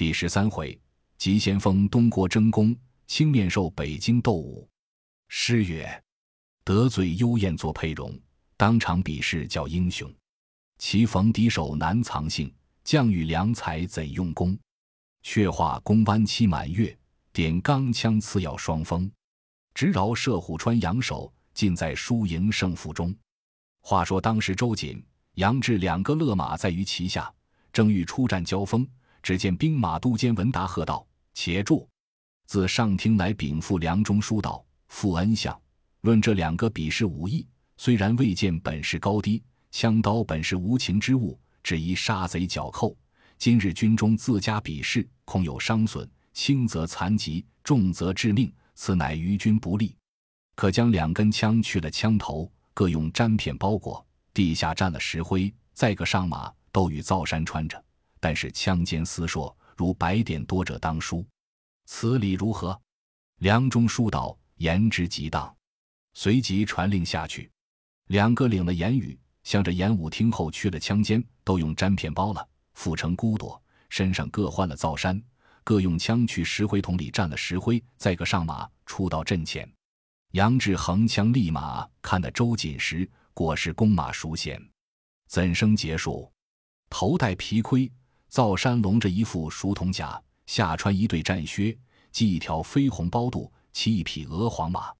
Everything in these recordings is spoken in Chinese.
第十三回，急先锋东国争功，青面兽北京斗武。诗曰：“得罪幽燕作佩容，当场比试叫英雄。棋逢敌手难藏性，将遇良才怎用功？却话弓弯期满月，点钢枪刺要双峰。直饶射虎穿杨手，尽在输赢胜负中。”话说当时周瑾、杨志两个勒马在于旗下，正欲出战交锋，只见兵马都监文达喝道：“且住！自上厅来禀赋梁中书道。”傅恩相，论这两个比试武艺，虽然未见本事高低，枪刀本是无情之物，只宜杀贼剿寇。今日军中自家比试，恐有伤损，轻则残疾，重则致命，此乃于军不利。可将两根枪去了枪头，各用毡片包裹，地下蘸了石灰，再个上马，都与皂衫穿着。但是枪尖丝硕，如白点多者当书。此理如何？梁中书道。言之极当，随即传令下去。两个领了言语，向着演武厅后去了枪尖，都用毡片包了，覆成孤朵，身上各换了皂衫，各用枪去石灰桶里蘸了石灰，再个上马，出到阵前。杨志横枪立马，看得周瑾时，果是弓马熟娴，怎生结束？头戴皮盔，灶山笼着一副熟铜甲，下穿一对战靴，系一条绯红包肚。骑一匹鹅黄马，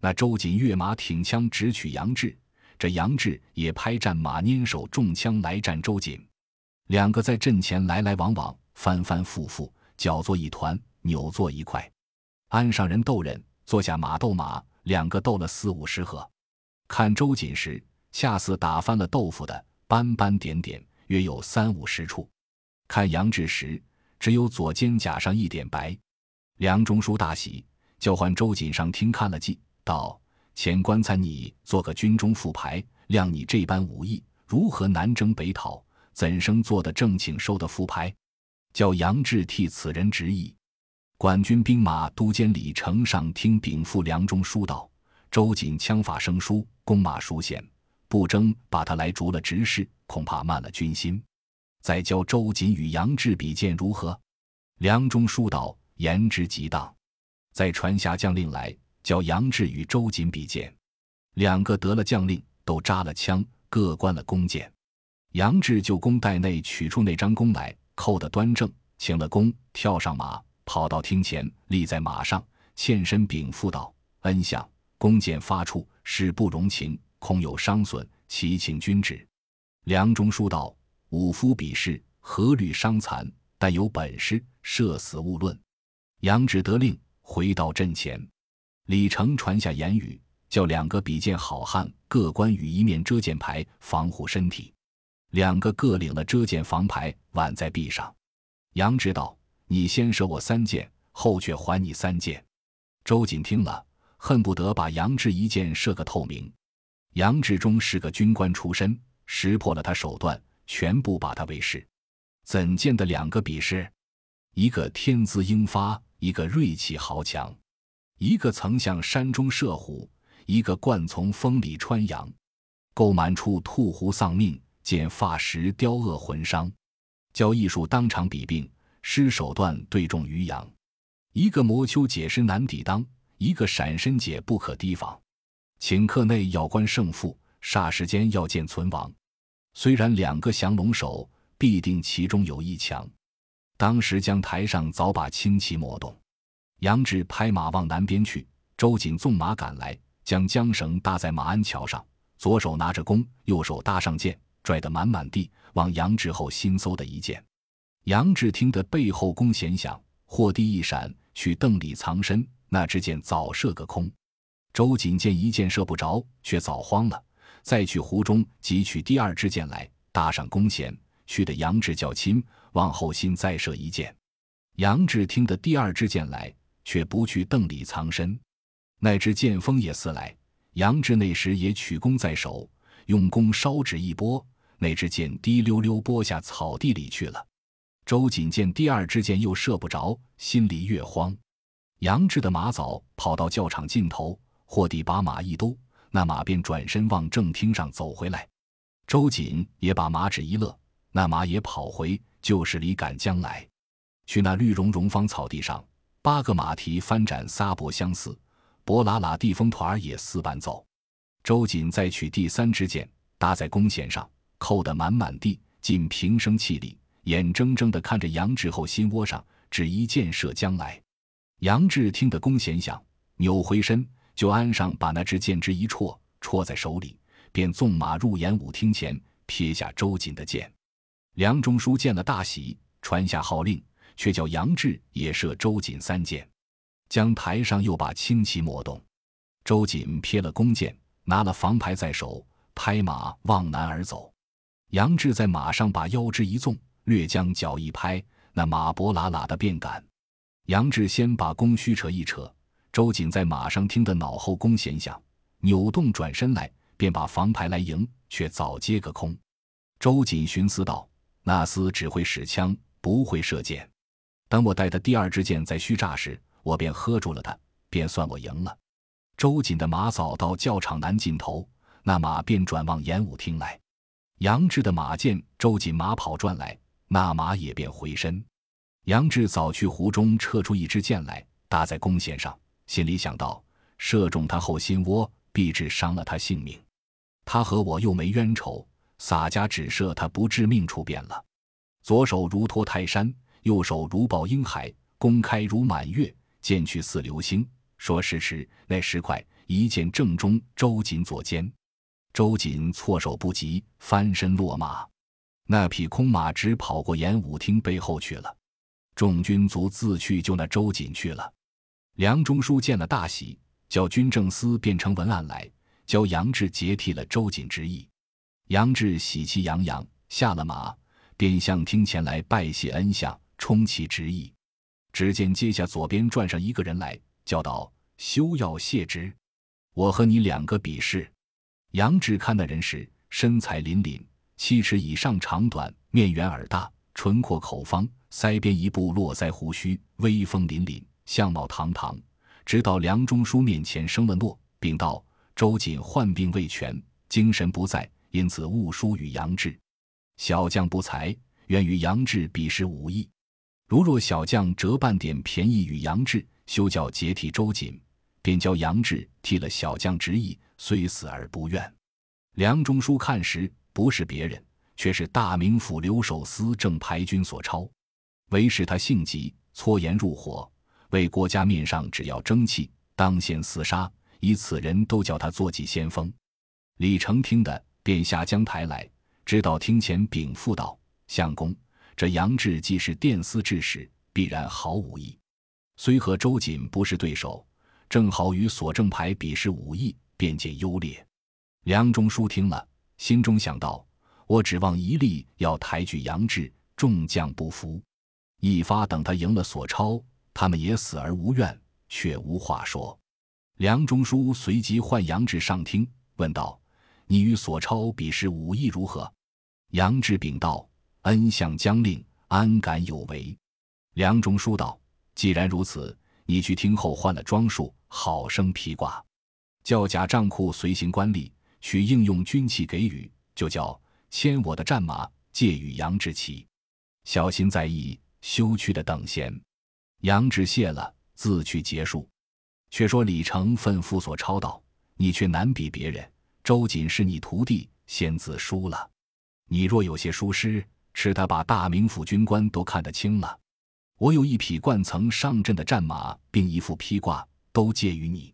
那周瑾跃马挺枪直取杨志，这杨志也拍战马拈手中枪来战周瑾，两个在阵前来来往往，翻翻复复，搅作一团，扭作一块。鞍上人斗人，坐下马斗马，两个斗了四五十合。看周瑾时，恰似打翻了豆腐的，斑斑点点，约有三五十处；看杨志时，只有左肩胛上一点白。梁中书大喜。叫唤周瑾上厅看了计，道：“前官参你做个军中副牌，量你这般武艺，如何南征北讨？怎生做得正请收的副牌？叫杨志替此人执意。”管军兵马都监李成上听禀赋梁中书道：“周瑾枪法生疏，弓马熟娴，不争把他来逐了执事，恐怕慢了军心。再教周瑾与杨志比剑如何？”梁中书道：“言之极当。”再传下将令来，教杨志与周瑾比剑。两个得了将令，都扎了枪，各关了弓箭。杨志就弓袋内取出那张弓来，扣得端正，请了弓，跳上马，跑到厅前，立在马上，欠身禀赋道：“恩相，弓箭发出，事不容情，恐有伤损，祈请君旨。”梁中书道：“武夫比试，何虑伤残？但有本事，射死勿论。”杨志得令。回到阵前，李成传下言语，叫两个比剑好汉各关羽一面遮箭牌，防护身体。两个各领了遮箭防牌，挽在臂上。杨志道，你先射我三箭，后却还你三箭。周瑾听了，恨不得把杨志一箭射个透明。杨志忠是个军官出身，识破了他手段，全部把他为是。怎见得两个比试？一个天资英发。一个锐气豪强，一个曾向山中射虎，一个惯从风里穿杨，够满处兔狐丧命，见发时雕恶魂伤。教艺术当场比并，施手段对中于阳。一个魔丘解师难抵当，一个闪身解不可提防。顷刻内要观胜负，霎时间要见存亡。虽然两个降龙手，必定其中有一强。当时将台上早把轻骑挪动，杨志拍马往南边去，周瑾纵马赶来，将缰绳搭在马鞍桥上，左手拿着弓，右手搭上箭，拽得满满地，往杨志后心嗖的一箭。杨志听得背后弓弦响，霍地一闪，去邓里藏身，那支箭早射个空。周瑾见一箭射不着，却早慌了，再去湖中汲取第二支箭来，搭上弓弦，去的杨志较亲。往后心再射一箭，杨志听得第二支箭来，却不去邓里藏身。那支箭锋也似来，杨志那时也取弓在手，用弓稍指一拨，那支箭滴溜溜拨下草地里去了。周瑾见第二支箭又射不着，心里越慌。杨志的马早跑到教场尽头，霍地把马一兜，那马便转身往正厅上走回来。周瑾也把马指一勒，那马也跑回。就是里赶将来，去那绿茸茸芳草地上，八个马蹄翻展撒脖相似，伯拉拉地风团儿也似伴奏。周瑾再取第三支箭，搭在弓弦上，扣得满满地，尽平生气力，眼睁睁地看着杨志后心窝上，只一箭射将来。杨志听得弓弦响，扭回身，就鞍上把那支箭枝一戳，戳在手里，便纵马入演武厅前，撇下周瑾的箭。梁中书见了大喜，传下号令，却叫杨志也射周瑾三箭。将台上又把轻骑抹动，周瑾撇了弓箭，拿了防牌在手，拍马往南而走。杨志在马上把腰肢一纵，略将脚一拍，那马脖拉拉的便赶。杨志先把弓虚扯一扯，周瑾在马上听得脑后弓弦响，扭动转身来，便把房牌来迎，却早接个空。周瑾寻思道：“那厮只会使枪，不会射箭。等我带他第二支箭在虚炸时，我便喝住了他，便算我赢了。”周瑾的马早到教场南尽头，那马便转往演武厅来。杨志的马见周瑾马跑转来，那马也便回身。杨志早去湖中撤出一支箭来，搭在弓弦上，心里想到：射中他后心窝，必致伤了他性命。他和我又没冤仇，洒家只射他不致命处便了。左手如托泰山，右手如抱婴孩，弓开如满月，箭去似流星。说时迟，那时快，一箭正中周瑾左肩。周瑾措手不及，翻身落马，那匹空马直跑过演武厅背后去了。众军卒自去救那周瑾去了。梁中书见了大喜，叫军政司变成文案来，教杨志接替了周瑾之意。杨志喜气洋洋，下了马，便向厅前来拜谢恩相，充其职意。只见阶下左边转上一个人来，叫道：“休要谢之，我和你两个比试。”杨志看那人时，身材凛凛，七尺以上长短，面圆耳大，唇阔口方。腮边一部络腮胡须，威风凛凛，相貌堂堂。直到梁中书面前生了诺，禀道：“周瑾患病未痊，精神不在，因此误书与杨志。小将不才，愿与杨志比试武艺。如若小将折半点便宜与杨志，休教接替周瑾，便教杨志替了小将执意，虽死而不愿。”梁中书看时，不是别人，却是大名府留守司正牌军所超。唯使他性急，搓盐入火，为国家面上只要争气，当先厮杀，以此人都叫他坐骑先锋。李成听得，便下江台来，直到厅前禀赋道：“相公，这杨志既是殿司制使，必然好武艺。虽和周瑾不是对手，正好与索正牌比试武艺，便见优劣。”梁中书听了，心中想到：“我指望一力要抬举杨志，众将不服。”一发等他赢了索超，他们也死而无怨，却无话说。梁中书随即唤杨志上厅，问道：“你与索超比试武艺如何？”杨志禀道：“恩相将令，安敢有违？”梁中书道：“既然如此，你去听后换了装束，好生披挂，叫假帐库随行官吏取应用军器给予，就叫牵我的战马借与杨志骑，小心在意。”休去的等闲，杨志谢了，自去结束。却说李成吩咐所超道：“你却难比别人。周瑾是你徒弟，先自输了。你若有些疏失，吃他把大名府军官都看得清了。我有一匹惯曾上阵的战马，并一副披挂，都借于你。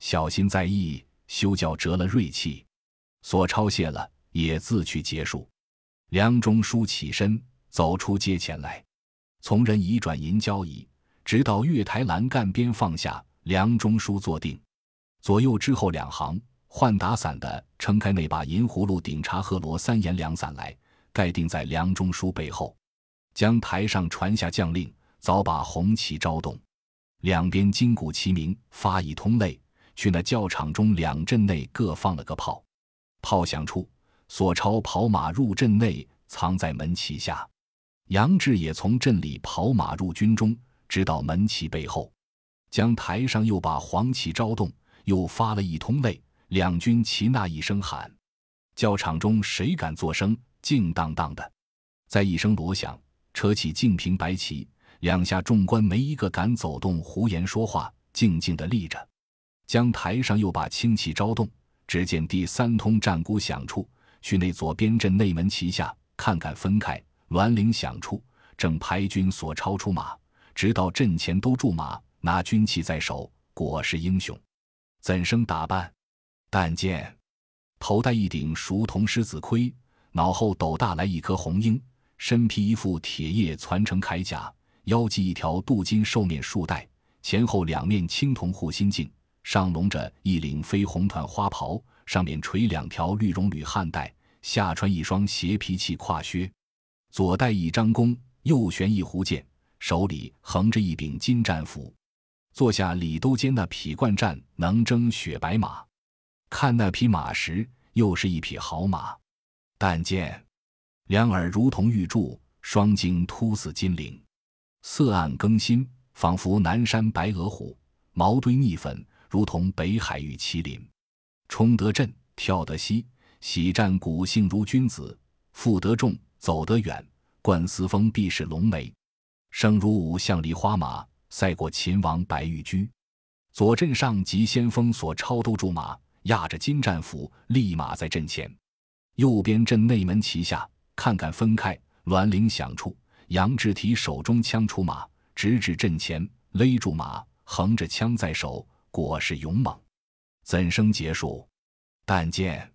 小心在意，休教折了锐气。”所超谢了，也自去结束。梁中书起身走出街前来。从人移转银交椅，直到月台栏杆边放下。梁中书坐定，左右之后两行换打伞的撑开那把银葫芦顶茶鹤罗三言两伞来，盖定在梁中书背后。将台上传下将令，早把红旗招动，两边金鼓齐鸣，发一通擂。去那教场中两阵内各放了个炮，炮响处，索超跑马入阵内，藏在门旗下。杨志也从阵里跑马入军中，直到门旗背后，将台上又把黄旗招动，又发了一通擂，两军齐呐一声喊，教场中谁敢作声？静当当的，在一声锣响，扯起净平白旗，两下众官没一个敢走动、胡言说话，静静的立着。将台上又把青旗招动，只见第三通战鼓响处，去内左边阵内门旗下，看看分开。銮铃响处，正排军所超出马，直到阵前都驻马，拿军旗在手，果是英雄。怎生打扮？但见头戴一顶熟铜狮子盔，脑后斗大来一颗红缨，身披一副铁叶攒成铠甲，腰系一条镀金兽面束带，前后两面青铜护心镜。上笼着一领飞红团花袍，上面垂两条绿绒履汗带，下穿一双斜皮器胯靴，左戴一张弓，右悬一壶箭，手里横着一柄金战斧。坐下李兜间那匹冠战能征雪白马，看那匹马时，又是一匹好马。但见两耳如同玉柱，双睛突似金铃，色暗更新，仿佛南山白额虎，毛堆腻粉。如同北海玉麒麟，冲得阵，跳得西，喜战鼓性如君子，负得重，走得远，冠司风必是龙眉，声如五象梨花马，赛过秦王白玉驹。左阵上及先锋所超都驻马，压着金战斧，立马在阵前。右边阵内门旗下，看看分开，銮铃响处，杨志提手中枪出马，直指阵前，勒住马，横着枪在手。果是勇猛，怎生结束？但见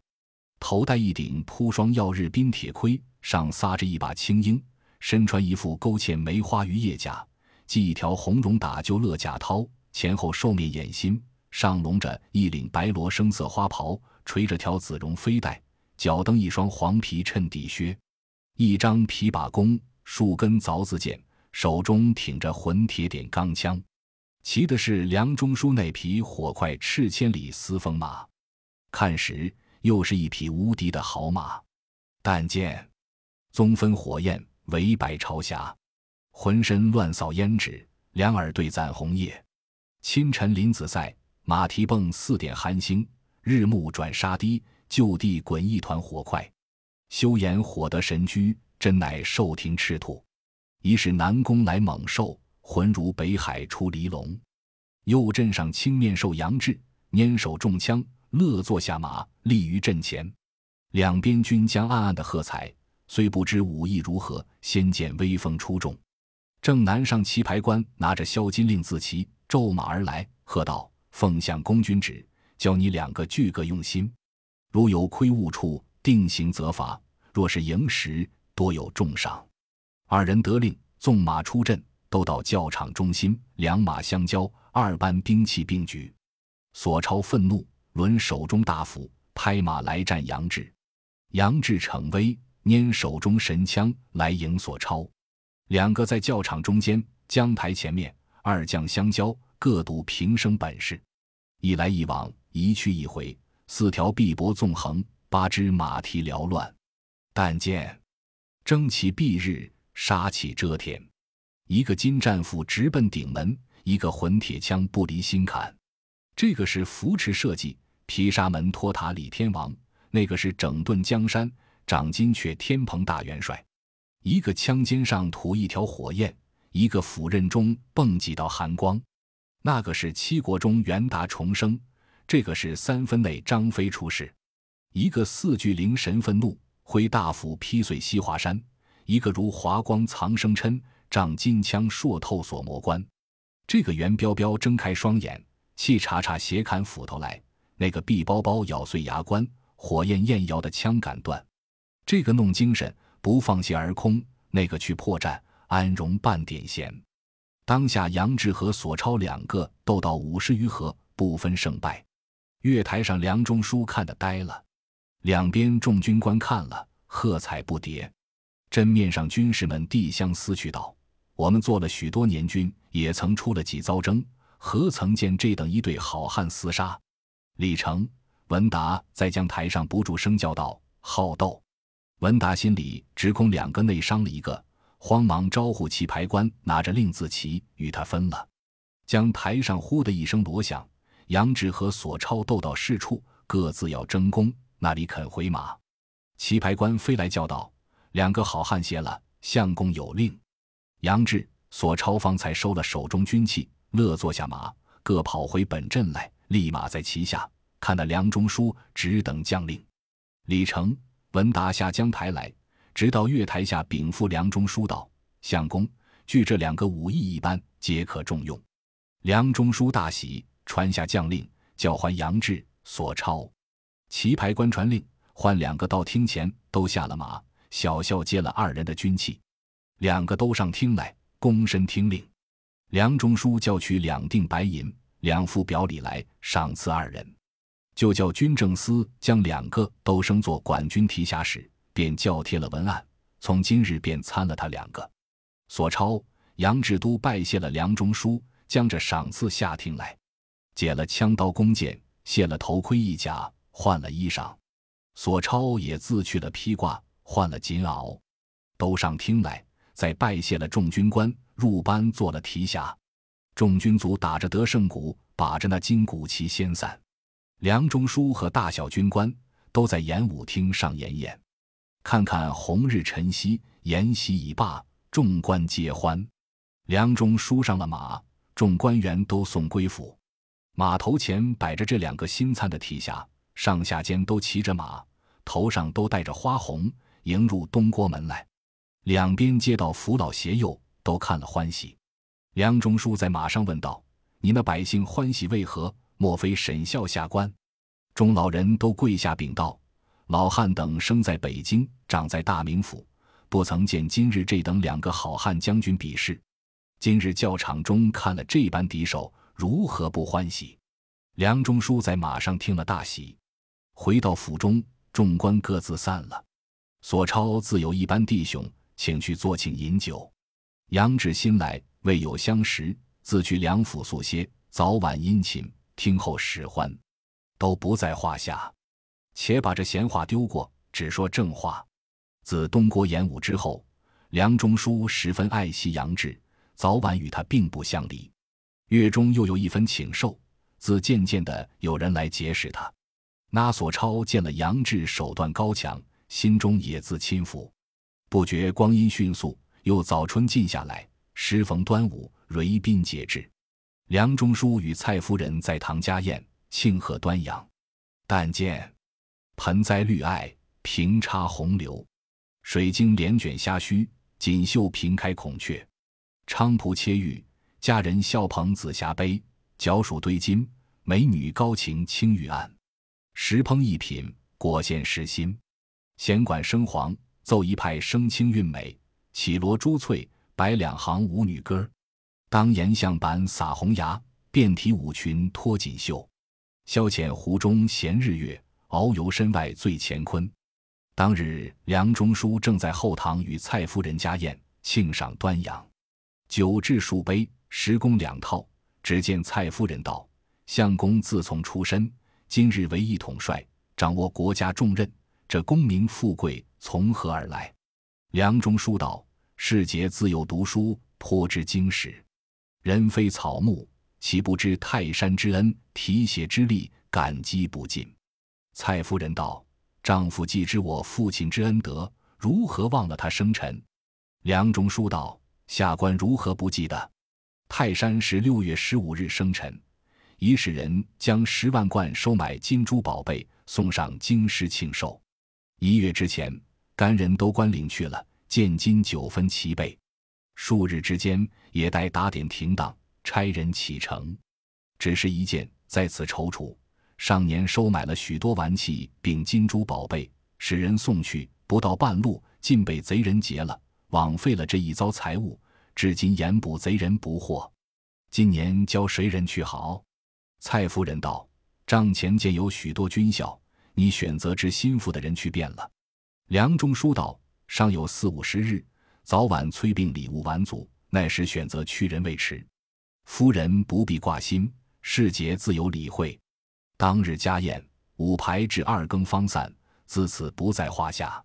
头戴一顶铺双耀日冰铁盔，上撒着一把青缨，身穿一副勾芡梅花鱼叶甲，系一条红绒打旧勒甲绦，前后兽面掩心，上笼着一领白罗生色花袍，垂着条紫绒飞带，脚蹬一双黄皮衬底靴，一张皮把弓，数根凿子剑，手中挺着混铁点钢枪。骑的是梁中书那匹火快赤千里丝风马，看时又是一匹无敌的好马。但见宗分火焰，围百朝霞，浑身乱扫胭脂，两耳对攒红叶。清晨林子赛，马蹄蹦四点寒星。日暮转沙堤，就地滚一团火块。休言火得神驹，真乃兽庭赤兔。一是南宫来猛兽。浑如北海出离龙，右阵上青面兽杨志拈手中枪，乐坐下马，立于阵前。两边军将暗暗的喝彩，虽不知武艺如何，先见威风出众。正南上旗牌官拿着销金令字旗，骤马而来，喝道：“奉相公君旨，教你两个俱各用心，如有亏误处，定刑责罚；若是赢时，多有重赏。”二人得令，纵马出阵。都到教场中心，两马相交，二班兵器并举。索超愤怒，抡手中大斧，拍马来战杨志。杨志逞威，拈手中神枪来迎索超。两个在教场中间，江台前面，二将相交，各赌平生本事。一来一往，一去一回，四条碧波纵横，八只马蹄缭乱。但见争奇蔽日，杀气遮天。一个金战斧直奔顶门，一个混铁枪不离心坎。这个是扶持设计毗沙门托塔李天王，那个是整顿江山掌金阙天蓬大元帅。一个枪尖上吐一条火焰，一个斧刃中迸几道寒光。那个是七国中元达重生，这个是三分内张飞出世。一个四巨灵神愤怒，挥大斧劈碎西华山；一个如华光藏生琛。仗金枪硕透锁魔关，这个袁彪彪睁开双眼，气叉叉斜砍斧头来；那个毕包包咬碎牙关，火焰焰摇的枪杆断；这个弄精神不放血而空，那个去破绽安容半点闲。当下杨志和索超两个斗到五十余合，不分胜败。月台上梁中书看得呆了，两边众军官看了，喝彩不迭。阵面上军士们递相思去道。我们做了许多年军，也曾出了几遭征，何曾见这等一对好汉厮杀？李成、文达在将台上不住声叫道：“好斗！”文达心里只恐两个内伤了一个，慌忙招呼旗牌官拿着令字旗与他分了。将台上呼的一声锣响，杨志和索超斗到市处，各自要争功，那里肯回马？旗牌官飞来叫道：“两个好汉歇了，相公有令。”杨志、索超方才收了手中军器，乐坐下马，各跑回本镇来，立马在旗下看那梁中书，只等将令。李成、文达下江台来，直到月台下禀赋梁中书道：“相公，据这两个武艺一般，皆可重用。”梁中书大喜，传下将令，叫唤杨志、索超。旗牌官传令，唤两个到厅前，都下了马，小校接了二人的军器，两个都上厅来，躬身听令。梁中书叫取两锭白银，两副表里来赏赐二人，就叫军政司将两个都升作管军提辖使，便校贴了文案，从今日便参了他两个。索超、杨志都拜谢了梁中书，将这赏赐下厅来，解了枪刀弓箭，卸了头盔衣甲。换了衣裳，索超也自去了披挂，换了锦袄，都上厅来，再拜谢了众军官，入班做了提辖。众军卒打着得胜鼓，把着那金鼓旗先散。梁中书和大小军官都在演武厅上演演，看看红日晨曦，筵席已罢，众官皆欢。梁中书上了马，众官员都送归府。马头前摆着这两个新参的提辖。上下间都骑着马，头上都戴着花红，迎入东郭门来。两边街道扶老携幼都看了欢喜。梁中书在马上问道：“你那百姓欢喜为何？莫非沈孝下官？”众老人都跪下禀道：“老汉等生在北京，长在大名府，不曾见今日这等两个好汉将军比试。今日教场中看了这般敌手，如何不欢喜？”梁中书在马上听了大喜。回到府中，众官各自散了。索超自有一班弟兄，请去坐请饮酒。杨志新来，未有相识，自去梁府宿歇，早晚殷勤，听候使唤，都不在话下。且把这闲话丢过，只说正话。自东郭演武之后，梁中书十分爱惜杨志，早晚与他并不相离。月中又有一分请受，自渐渐的有人来结识他。那索超见了杨志手段高强，心中也自钦服。不觉光阴迅速，又早春近下来，时逢端午，蕊宾节至。梁中书与蔡夫人在唐家宴，庆贺端阳。但见盆栽绿艾，平插红柳，水晶帘卷虾须，锦绣平开孔雀，菖蒲切玉，佳人笑捧紫霞杯，角黍堆金，美女高擎青玉案。石烹一品，果现时新；弦管生黄，奏一派声清韵美；绮罗珠翠，摆两行舞女歌。当檐向板撒红牙，遍体舞裙脱锦绣。消遣湖中闲日月，遨游身外醉乾坤。当日梁中书正在后堂与蔡夫人家宴，庆赏端阳，酒至数杯，十公两套。只见蔡夫人道：“相公自从出身。”今日为一统帅，掌握国家重任，这功名富贵从何而来？梁中书道：“世杰自幼读书，颇知经史。人非草木，岂不知泰山之恩？提携之力，感激不尽。”蔡夫人道：“丈夫既知我父亲之恩德，如何忘了他生辰？”梁中书道：“下官如何不记得？泰山是六月十五日生辰。”已使人将十万贯收买金珠宝贝送上京师庆寿。一月之前，干人都官领去了，见金九分齐备。数日之间，也待打点停当，差人启程。只是一件，在此踌躇。上年收买了许多玩器，并金珠宝贝，使人送去，不到半路，竟被贼人劫了，枉费了这一遭财物。至今严捕贼人不获。今年交谁人去好？蔡夫人道：“帐前见有许多军校，你选择之心腹的人去便了。”梁中书道：“尚有四五十日，早晚催并礼物完足，那时选择去人未迟。夫人不必挂心，世节自有理会。当日家宴，五牌至二更方散，自此不在话下。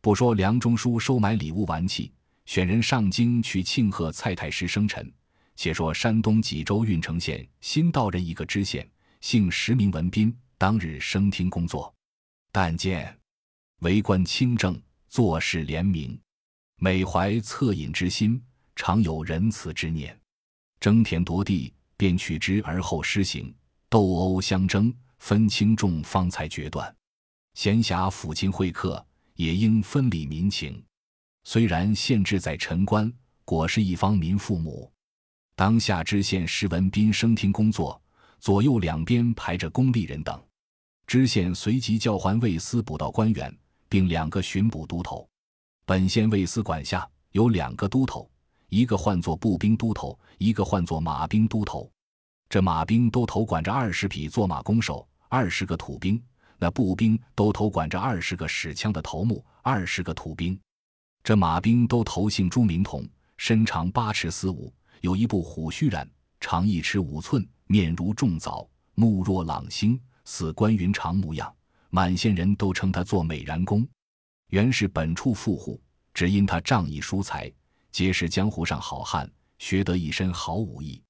不说梁中书收买礼物玩器，选人上京去庆贺蔡太师生辰。”且说山东济州郓城县新到任一个知县，姓石，名文斌。当日升厅工作，但见为官清正，做事廉明，每怀恻隐之心，常有仁慈之念，争田夺地，便取之而后施行，斗殴相争，分轻重方才决断。闲暇抚亲会客，也应分理民情。虽然县治在陈官，果是一方民父母。当下知县石文斌升听工作，左右两边排着公吏人等。知县随即叫唤卫司捕道官员，并两个巡捕都头。本县卫司管辖有两个都头，一个唤作步兵都头，一个唤作马兵都头。这马兵都头管着二十匹坐马弓手，二十个土兵；那步兵都头管着二十个使枪的头目，二十个土兵。这马兵都头姓朱明统，身长八尺四五，有一部虎须髯，长一尺五寸，面如重枣，目若朗星，似关云长模样。满县人都称他做美髯公。原是本处富户，只因他仗义疏财，皆是江湖上好汉，学得一身好武艺。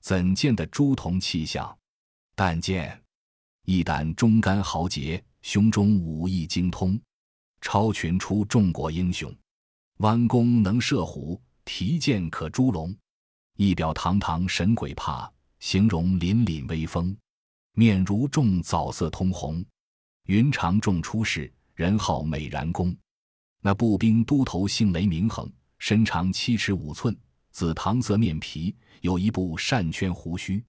怎见得朱仝气象？但见一胆忠肝豪杰，胸中武艺精通，超群出众国英雄。弯弓能射虎，提剑可诛龙。一表堂堂神鬼怕，形容凛凛威风。面如重枣色通红，云长重出世。人号美髯公，那步兵都头姓雷，名恒，身长七尺五寸，紫糖色面皮，有一部扇圈胡须，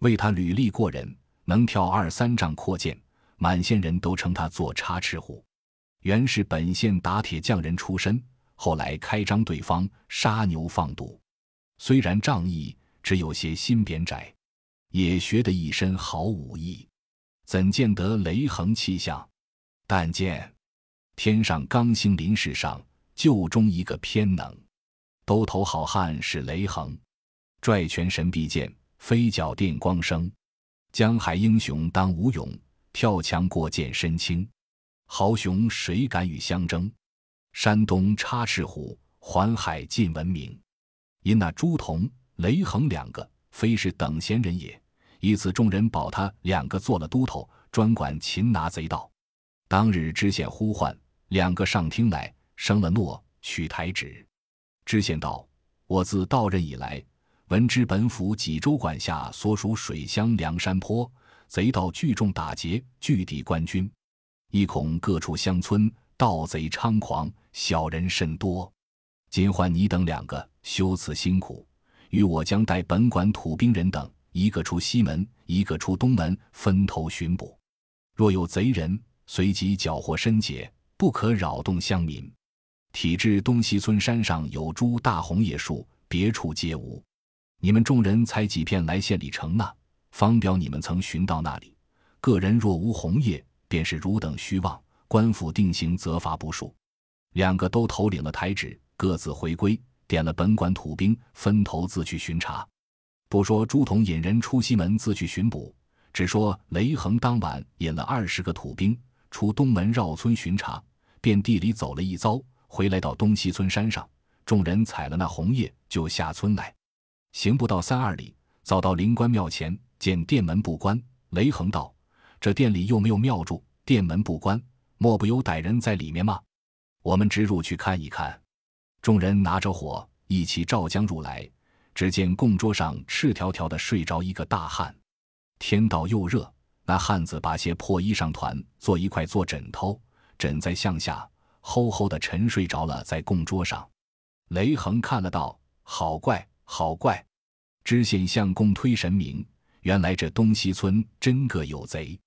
为他履历过人，能跳二三丈阔涧，满县人都称他做插翅虎。原是本县打铁匠人出身，后来开张对方，杀牛放赌，虽然仗义，只有些心扁窄，也学得一身好武艺，怎见得雷横气象？但见天上刚星临世上，就中一个偏能。兜头好汉是雷横，拽拳神臂剑，飞脚电光生。江海英雄当无勇，跳墙过涧身轻。豪雄谁敢与相争？山东插翅虎，环海尽闻名。因那朱仝、雷横两个，非是等闲人也。以此众人保他两个做了都头，专管擒拿贼盗。当日知县呼唤两个上厅来，生了诺，取台旨。知县道：“我自到任以来，闻知本府济州管辖所属水乡梁山坡贼盗聚众打劫，拒抵官军，亦恐各处乡村盗贼猖狂，小人甚多。今唤你等两个，修此辛苦，与我将带本管土兵人等，一个出西门，一个出东门，分头巡捕。若有贼人。”随即缴获申解，不可扰动乡民。体制东西村山上有株大红叶树，别处皆无。你们众人采几片来县里呈纳，方表你们曾寻到那里。个人若无红叶，便是汝等虚妄。官府定刑责罚不数。两个都头领了台旨，各自回归，点了本管土兵，分头自去巡查。不说朱仝引人出西门自去巡捕，只说雷横当晚引了二十个土兵。出东门绕村巡查，遍地里走了一遭，回来到东西村山上，众人采了那红叶，就下村来。行不到三二里，早到灵官庙前，见殿门不关。雷横道：“这店里又没有庙祝，殿门不关，莫不有歹人在里面吗？我们直入去看一看。”众人拿着火一起照将入来，只见供桌上赤条条的睡着一个大汉。天道又热。那汉子把些破衣裳团做一块做枕头，枕在向下，齁齁的沉睡着了在供桌上。雷横看了道：“好怪，好怪！”知县相公推神明，原来这东西村真个有贼。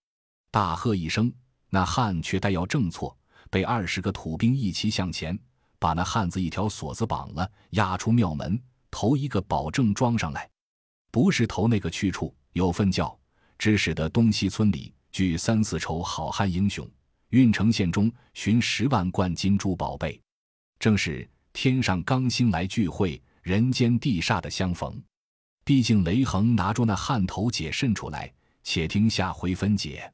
大喝一声，那汉却待要正错，被二十个土兵一齐向前，把那汉子一条锁子绑了，押出庙门，头一个保证装上来，不是头那个去处有份教。只使得东西村里聚三四筹好汉英雄，郓城县中寻十万贯金珠宝贝，正是天上刚星来聚会，人间地煞的相逢。毕竟雷横拿住那汉头解肾出来，且听下回分解。